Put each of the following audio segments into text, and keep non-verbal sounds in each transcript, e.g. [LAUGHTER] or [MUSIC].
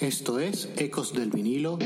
Esto es Ecos del Vinilo.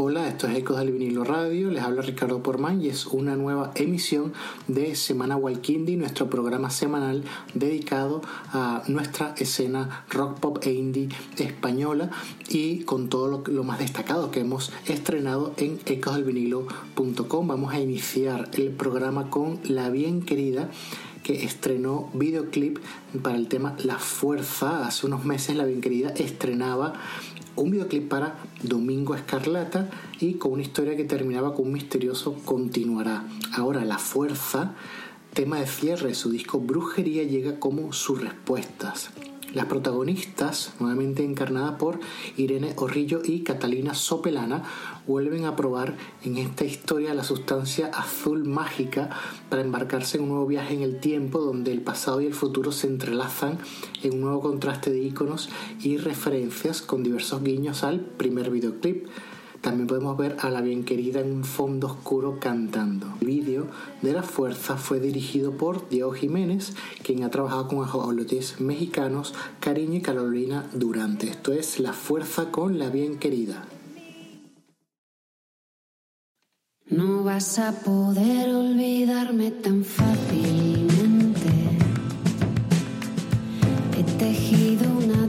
Hola, esto es Ecos del Vinilo Radio, les habla Ricardo Porman y es una nueva emisión de Semana Walkindi, nuestro programa semanal dedicado a nuestra escena rock pop e indie española y con todo lo, lo más destacado que hemos estrenado en ecosdelvinilo.com. Vamos a iniciar el programa con La Bien Querida que estrenó videoclip para el tema La Fuerza. Hace unos meses La Bien Querida estrenaba un videoclip para Domingo Escarlata y con una historia que terminaba con un misterioso continuará. Ahora La Fuerza, tema de cierre de su disco Brujería, llega como sus respuestas. Las protagonistas, nuevamente encarnadas por Irene Orrillo y Catalina Sopelana, vuelven a probar en esta historia la sustancia azul mágica para embarcarse en un nuevo viaje en el tiempo donde el pasado y el futuro se entrelazan en un nuevo contraste de iconos y referencias con diversos guiños al primer videoclip. También podemos ver a la bien querida en un fondo oscuro cantando. El vídeo de La Fuerza fue dirigido por Diego Jiménez, quien ha trabajado con ajolotes mexicanos Cariño y Carolina Durante. Esto es La Fuerza con la bien querida. No vas a poder olvidarme tan fácilmente. He tejido una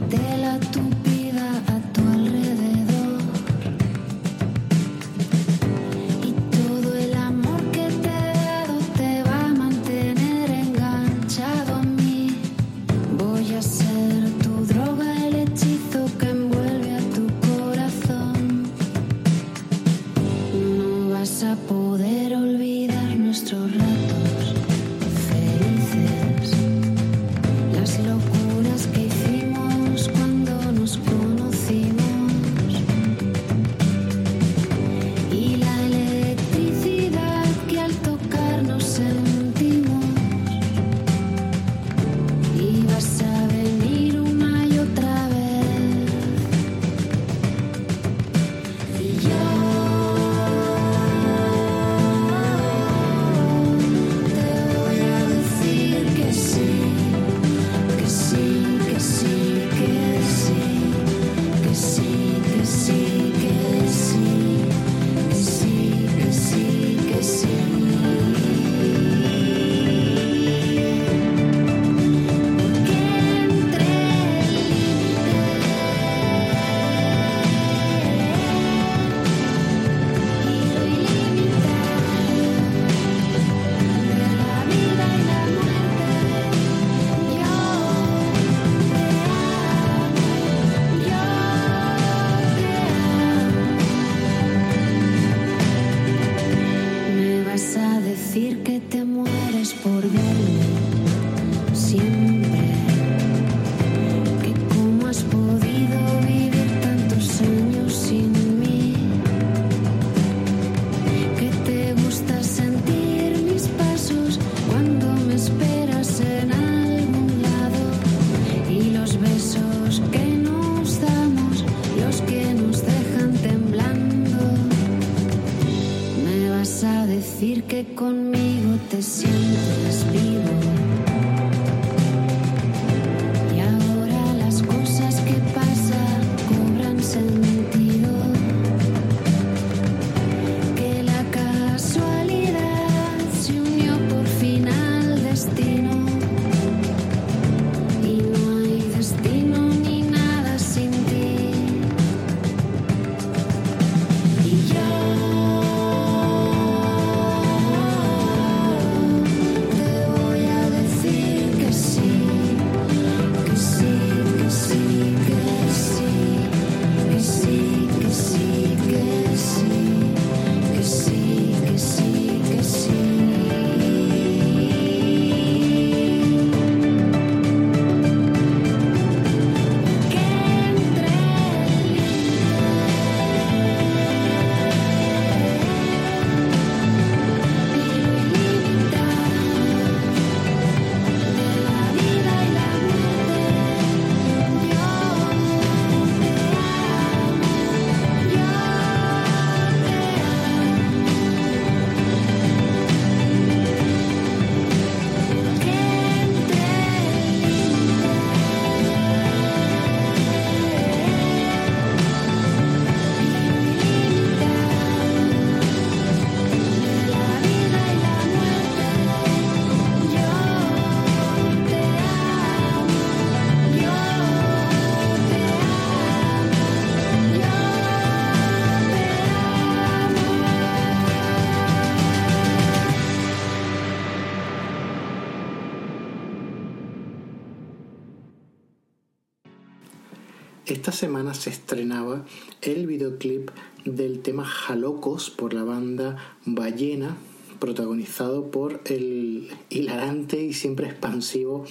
esta semana se estrenaba el videoclip del tema Jalocos por la banda Ballena, protagonizado por el hilarante y siempre expansivo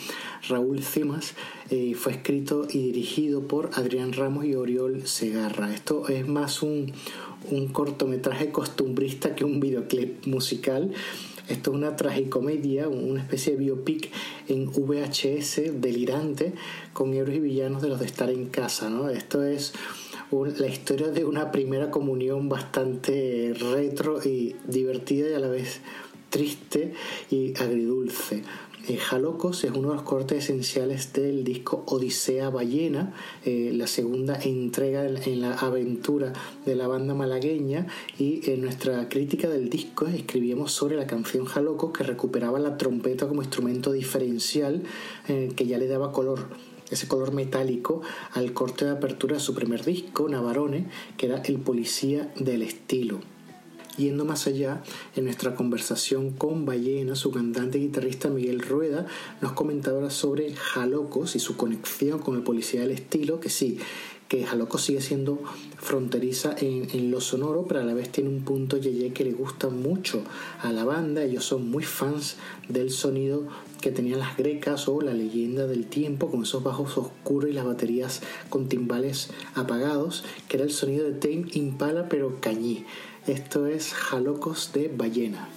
Raúl Cimas. Eh, fue escrito y dirigido por Adrián Ramos y Oriol Segarra. Esto es más un, un cortometraje costumbrista que un videoclip musical. Esto es una tragicomedia, una especie de biopic en VHS delirante con héroes y villanos de los de estar en casa. ¿no? Esto es la historia de una primera comunión bastante retro y divertida y a la vez triste y agridulce. Eh, Jalocos es uno de los cortes esenciales del disco Odisea Ballena, eh, la segunda entrega en, la aventura de la banda malagueña y en nuestra crítica del disco escribíamos sobre la canción Jalocos que recuperaba la trompeta como instrumento diferencial eh, que ya le daba color ese color metálico al corte de apertura de su primer disco, Navarone, que era el policía del estilo. Yendo más allá, en nuestra conversación con Ballena, su cantante y guitarrista Miguel Rueda nos comentaba sobre Jalocos y su conexión con el policía del estilo, que sí, que Jalocos sigue siendo fronteriza en, en lo sonoro, pero a la vez tiene un punto yeye que le gusta mucho a la banda. Ellos son muy fans del sonido que tenían las grecas o la leyenda del tiempo, con esos bajos oscuros y las baterías con timbales apagados, que era el sonido de Tame Impala, pero cañí. Esto es Jalocos de Ballena.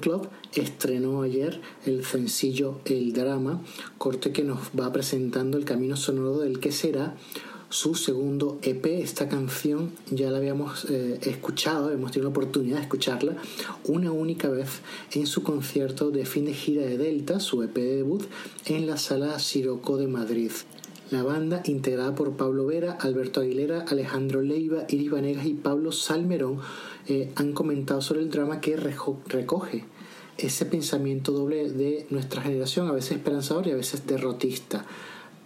Club estrenó ayer el sencillo El Drama, corte que nos va presentando el camino sonoro del que será su segundo EP. Esta canción ya la habíamos eh, escuchado, hemos tenido la oportunidad de escucharla una única vez en su concierto de fin de gira de Delta, su EP de debut, en la sala Siroco de Madrid. La banda, integrada por Pablo Vera, Alberto Aguilera, Alejandro Leiva, Iris Vanegas y Pablo Salmerón, eh, han comentado sobre el drama que recoge ese pensamiento doble de nuestra generación, a veces esperanzador y a veces derrotista.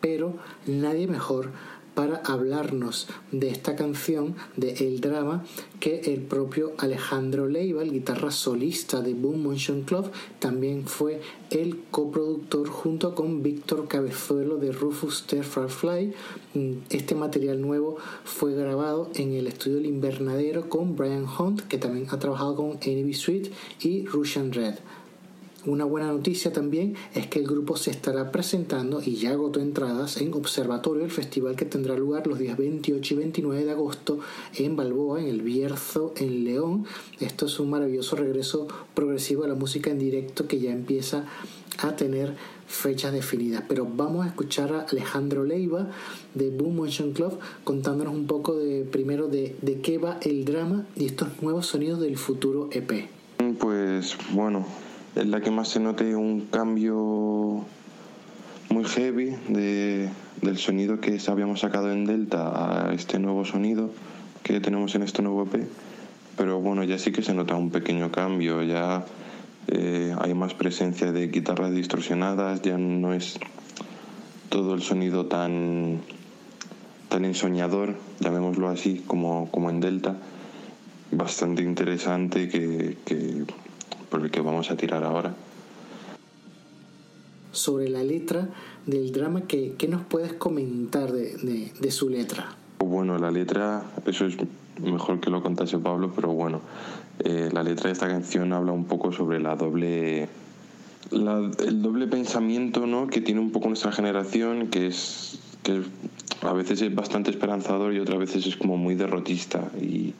Pero nadie mejor para hablarnos de esta canción, de El Drama, que el propio Alejandro Leiva, el guitarra solista de Boom Motion Club, también fue el coproductor junto con Víctor Cabezuelo de Rufus Fly. Mm, este material nuevo fue grabado en el estudio El Invernadero con Brian Hunt, que también ha trabajado con Envy Sweet y Russian Red. Una buena noticia también es que el grupo se estará presentando y ya agotó entradas en Observatorio, el festival que tendrá lugar los días 28 y 29 de agosto en Balboa, en el Bierzo, en León. Esto es un maravilloso regreso progresivo a la música en directo que ya empieza a tener fechas definidas. Pero vamos a escuchar a Alejandro Leiva de Boom Motion Club contándonos un poco de primero de, de qué va el drama y estos nuevos sonidos del futuro EP. Pues bueno, es la que más se note un cambio muy heavy de, del sonido que habíamos sacado en Delta a este nuevo sonido que tenemos en este nuevo EP. Pero bueno, ya sí que se nota un pequeño cambio, ya eh, hay más presencia de guitarras distorsionadas, ya no es todo el sonido tan, tan ensoñador, llamémoslo así, como, como en Delta. Bastante interesante que por el que vamos a tirar ahora. Sobre la letra del drama, ¿qué, qué nos puedes comentar de, de, de, su letra? Bueno, la letra, eso es mejor que lo contase Pablo, pero bueno, eh, la letra de esta canción habla un poco sobre la doble... La, el doble pensamiento ¿no? que tiene un poco nuestra generación, que es que a veces es bastante esperanzador y otras veces es como muy derrotista. Y,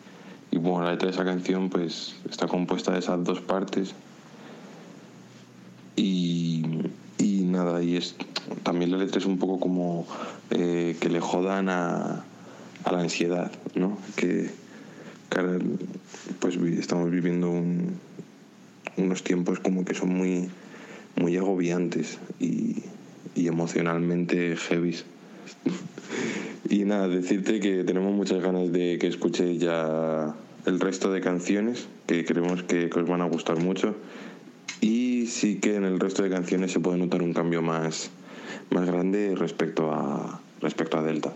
y bueno, la letra de esa canción pues está compuesta de esas dos partes. Y, y nada, y es también la letra es un poco como eh, que le jodan a, a, la ansiedad, ¿no? Que, que pues estamos viviendo un, unos tiempos como que son muy, muy agobiantes y, y emocionalmente heavies. [LAUGHS] Y nada, decirte que tenemos muchas ganas de que escuchéis ya el resto de canciones, que creemos que, que, os van a gustar mucho. Y sí que en el resto de canciones se puede notar un cambio más, más grande respecto a, respecto a Delta.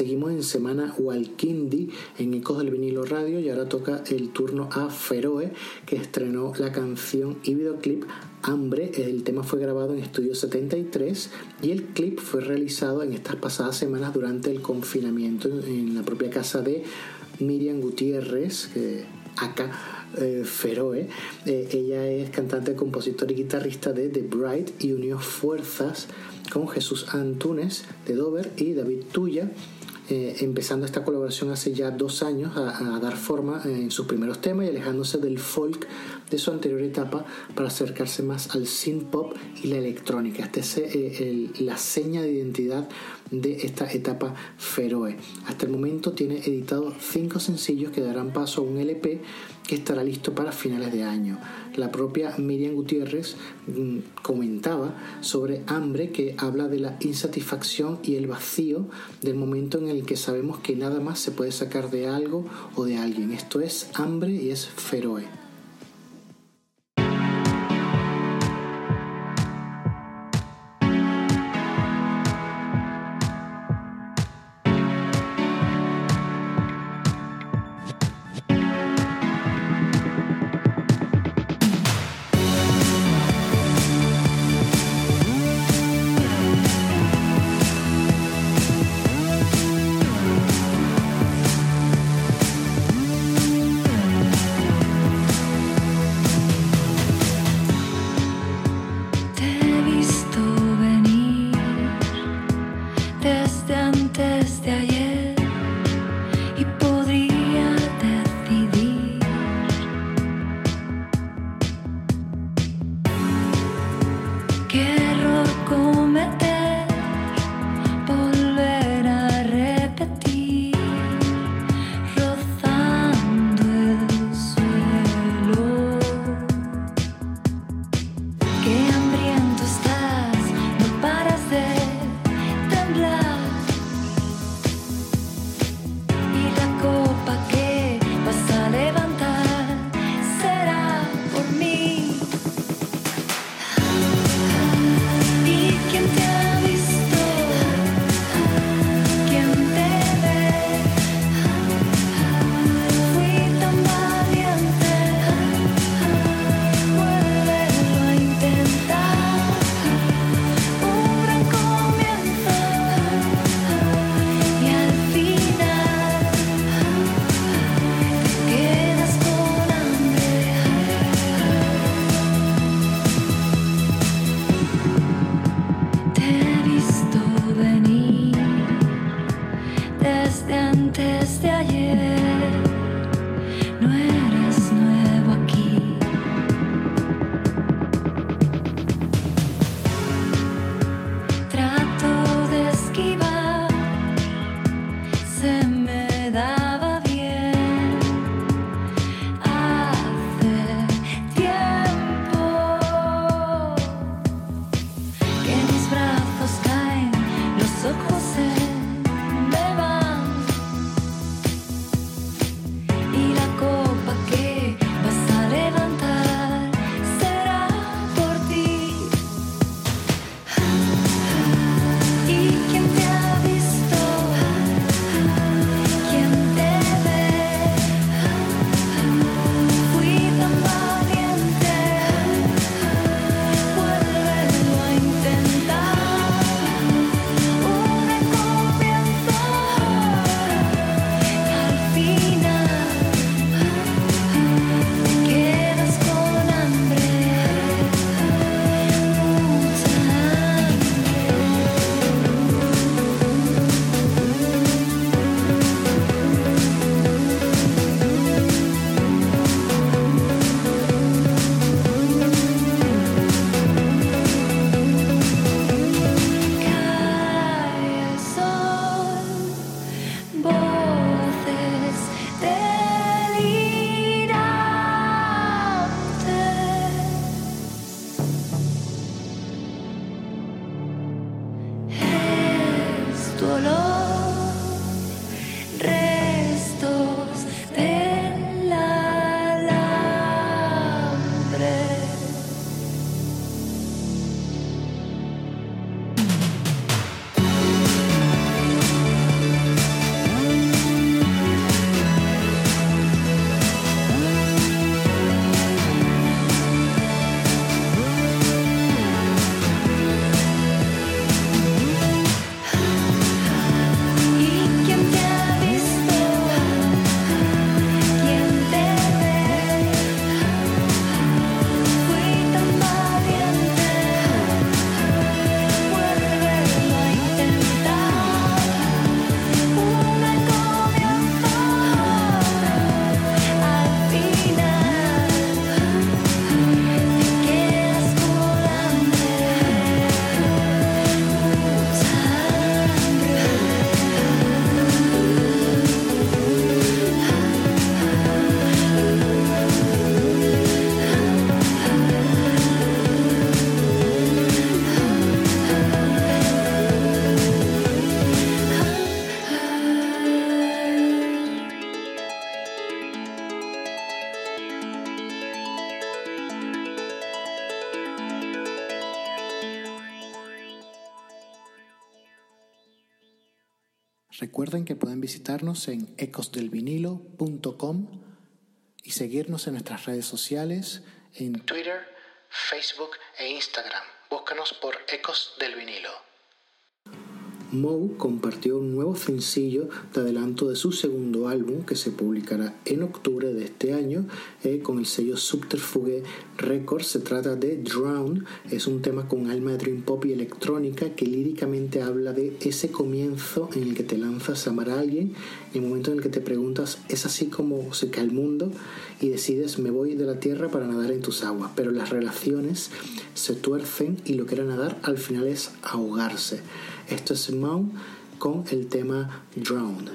Seguimos en semana Walkindi en Ecos del Vinilo Radio y ahora toca el turno a Feroe que estrenó la canción y videoclip Hambre. El tema fue grabado en Estudio 73 y el clip fue realizado en estas pasadas semanas durante el confinamiento en la propia casa de Miriam Gutiérrez, acá eh, Feroe. Eh, ella es cantante, compositor y guitarrista de The Bright y unió fuerzas con Jesús Antunes de Dover y David Tuya. Eh, empezando esta colaboración hace ya dos años a, dar forma en sus primeros temas y alejándose del folk de su anterior etapa para acercarse más al synth pop y la electrónica. Esta es eh, la seña de identidad de esta etapa Feroe. Hasta el momento tiene editado cinco sencillos que darán paso a un LP que estará listo para finales de año. La propia Miriam Gutiérrez mm, comentaba sobre hambre que habla de la insatisfacción y el vacío del momento en el que sabemos que nada más se puede sacar de algo o de alguien. Esto es hambre y es feroe. Que pueden visitarnos en ecosdelvinilo.com y seguirnos en nuestras redes sociales en Twitter, Facebook e Instagram. Búscanos por Ecos del Vinilo. Moe compartió un nuevo sencillo de adelanto de su segundo álbum que se publicará en octubre de este año eh, con el sello Subterfuge Records. Se trata de Drown, es un tema con alma de dream pop y electrónica que líricamente habla de ese comienzo en el que te lanzas a amar a alguien, en el momento en el que te preguntas, ¿es así como se cae el mundo? Y decides, me voy de la tierra para nadar en tus aguas. Pero las relaciones se tuercen y lo que era nadar al final es ahogarse. Esto es Simone con el tema Drowned.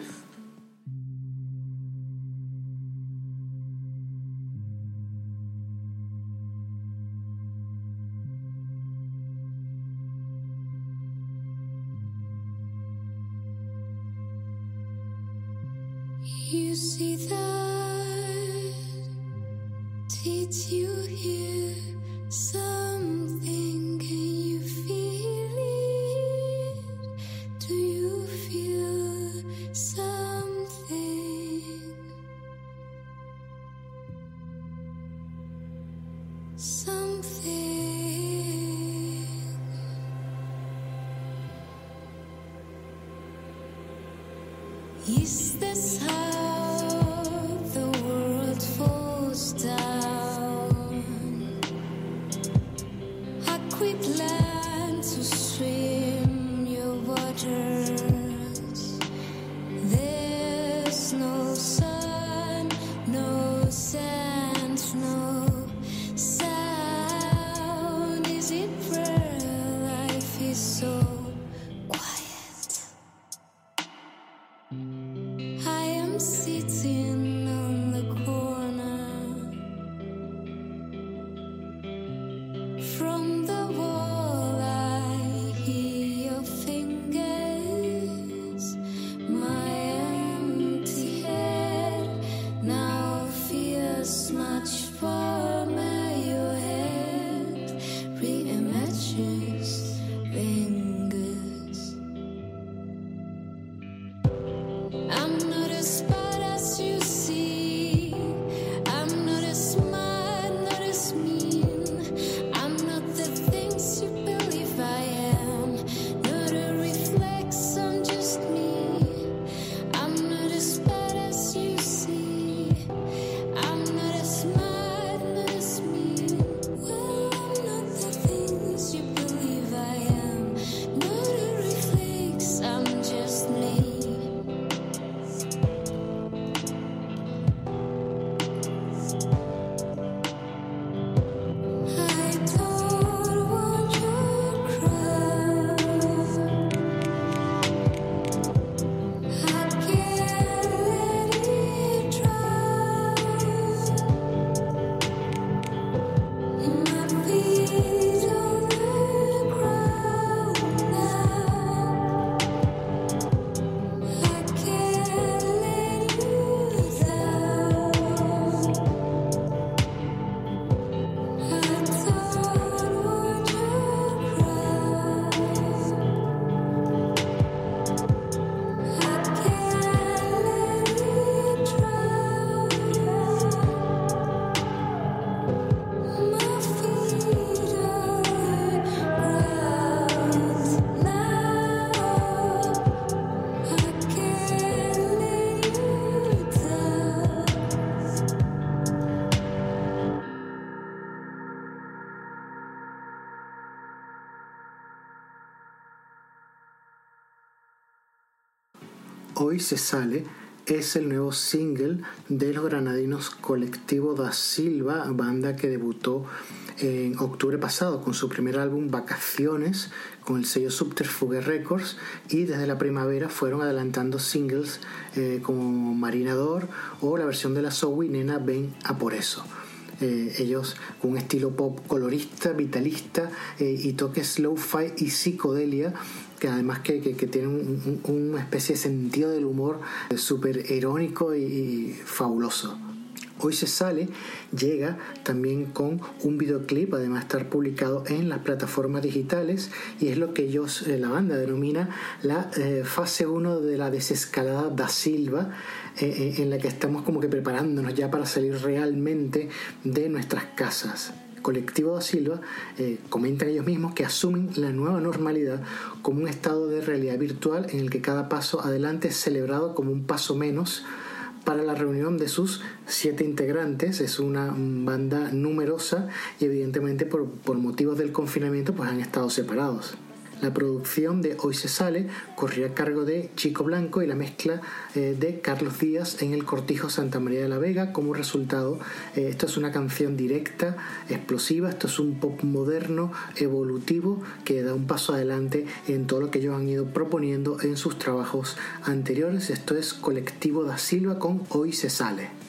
You see that? Something. Is this how se sale es el nuevo single de los granadinos Colectivo da Silva, banda que debutó en octubre pasado con su primer álbum Vacaciones con el sello Subterfuge Records y desde la primavera fueron adelantando singles eh, como Marinador o la versión de la Zoe Nena Ven a por eso. Eh, ellos con un estilo pop colorista, vitalista eh, y toques lo-fi y psicodelia que además que, que, que tienen un- un- especie de sentido del humor súper irónico y, fabuloso. Hoy se sale, llega también con un videoclip, además de estar publicado en las plataformas digitales, y es lo que ellos, eh, la banda, denomina la fase 1 de la desescalada da Silva, eh, eh, en la que estamos como que preparándonos ya para salir realmente de nuestras casas. Colectivo da Silva eh, comentan ellos mismos que asumen la nueva normalidad como un estado de realidad virtual en el que cada paso adelante es celebrado como un paso menos para la reunión de sus siete integrantes. Es una banda numerosa y evidentemente por, por motivos del confinamiento pues han estado separados. La producción de Hoy se sale corría a cargo de Chico Blanco y la mezcla eh, de Carlos Díaz en el Cortijo Santa María de la Vega. Como resultado, eh, esto es una canción directa, explosiva, esto es un pop moderno, evolutivo, que da un paso adelante en todo lo que ellos han ido proponiendo en sus trabajos anteriores. Esto es Colectivo da Silva con Hoy se sale.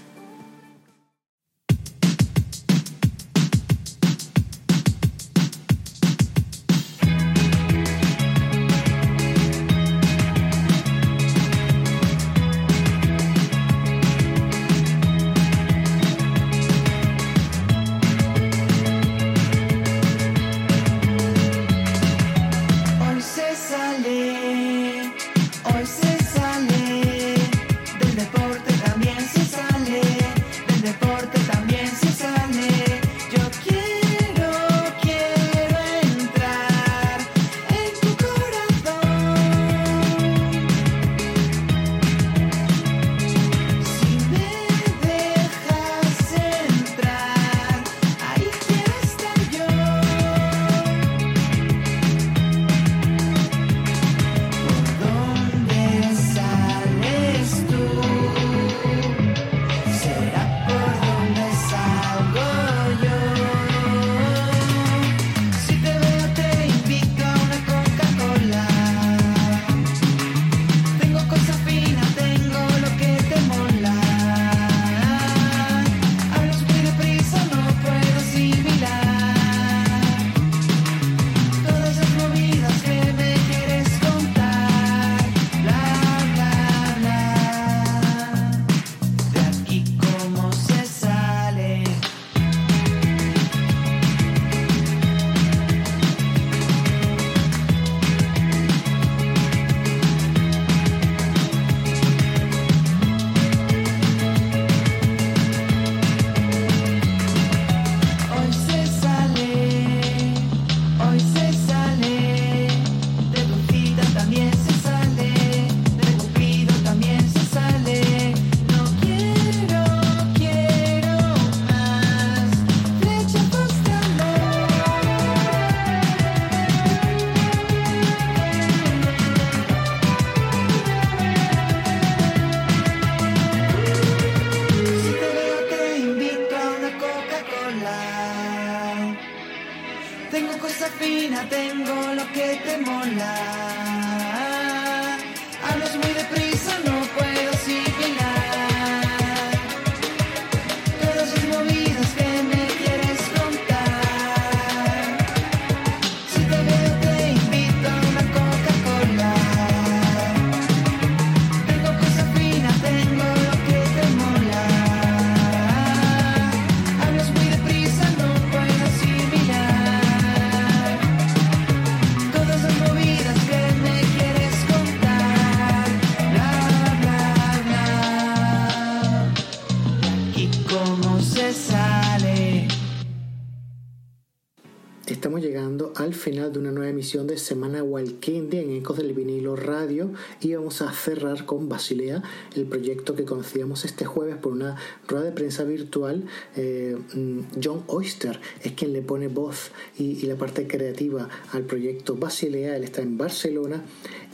Al final de una nueva emisión de Semana Walkindi en Ecos del Vinilo Radio y vamos a cerrar con Basilea, el proyecto que conocíamos este jueves por una rueda de prensa virtual. Eh, mm, John Oyster es quien le pone voz y, y la parte creativa al proyecto Basilea. Él está en Barcelona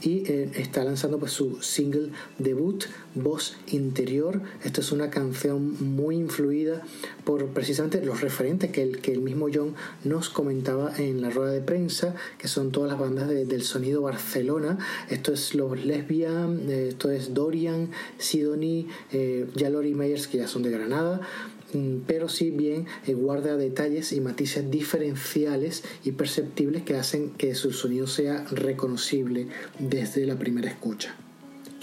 y eh, está lanzando pues, su single debut, Voz Interior. Esta es una canción muy influida por precisamente los referentes que el, que el mismo John nos comentaba en la rueda de prensa, que son todas las bandas de- del sonido Barcelona. Esto es los Lesbian, eh, esto es Dorian, Sidonie, eh, Yalori Meyers, que ya son de Granada mm, pero sí bien eh, guarda detalles y matices diferenciales y perceptibles que hacen que su sonido sea reconocible desde la primera escucha.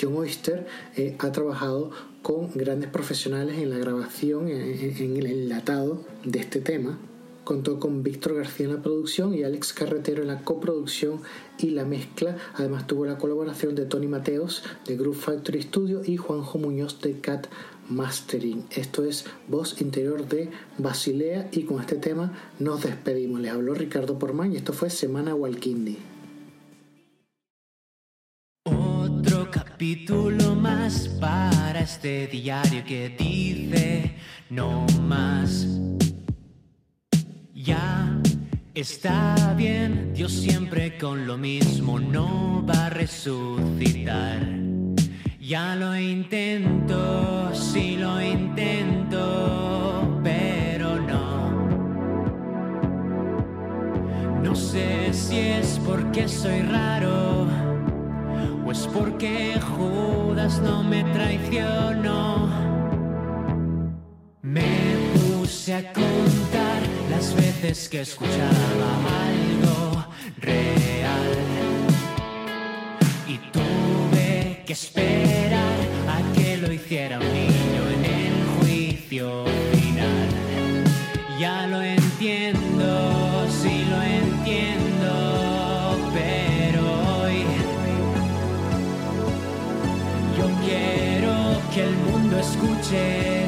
John Oyster eh, ha trabajado con grandes profesionales en la grabación, en el enlatado de este tema. Contó con Víctor García en la producción y Alex Carretero en la coproducción y la mezcla. Además tuvo la colaboración de Tony Mateos de Group Factory Studio y Juanjo Muñoz de Cat Mastering. Esto es voz interior de Basilea y con este tema nos despedimos. Les habló Ricardo Porman y esto fue Semana Walkindi. Otro capítulo más para este diario que dice no más. Ya está bien, Dios siempre con lo mismo no va a resucitar. Ya lo intento, sí lo intento, pero no. No sé si es porque soy raro o es porque Judas no me traicionó. Me puse a contar las veces que escuchaba algo real y tuve que esperar a que lo hiciera un niño en el juicio final. Ya lo entiendo, sí lo entiendo, pero hoy yo quiero que el mundo escuche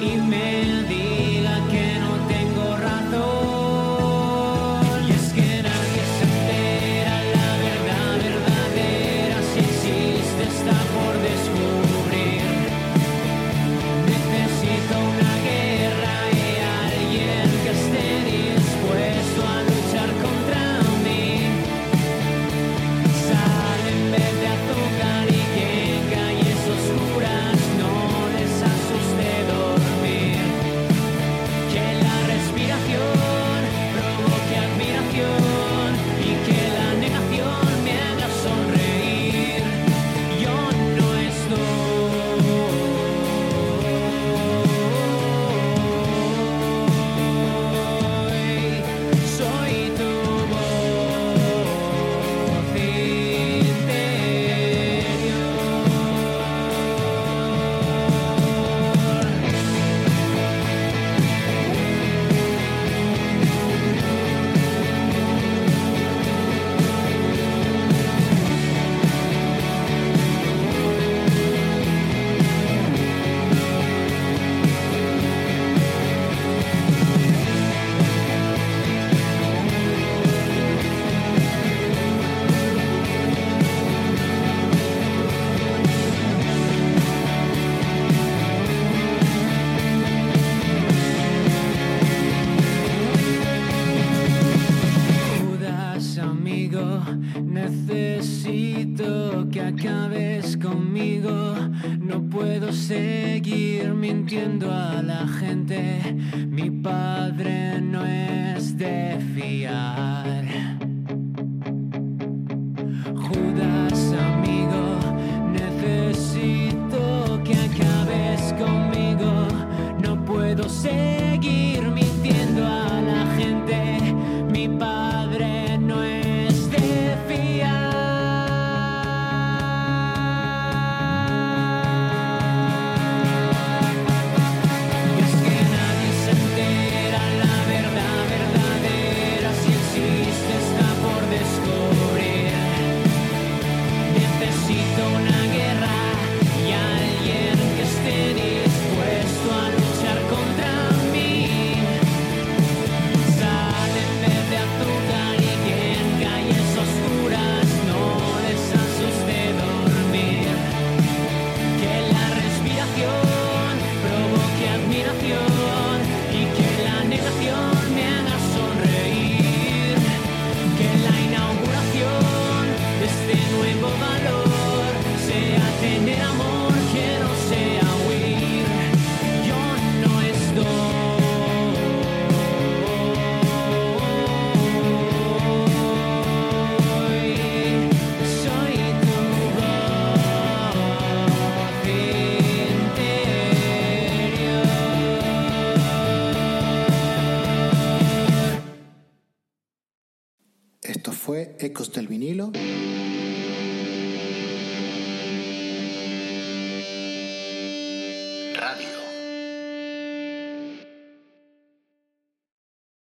y me diga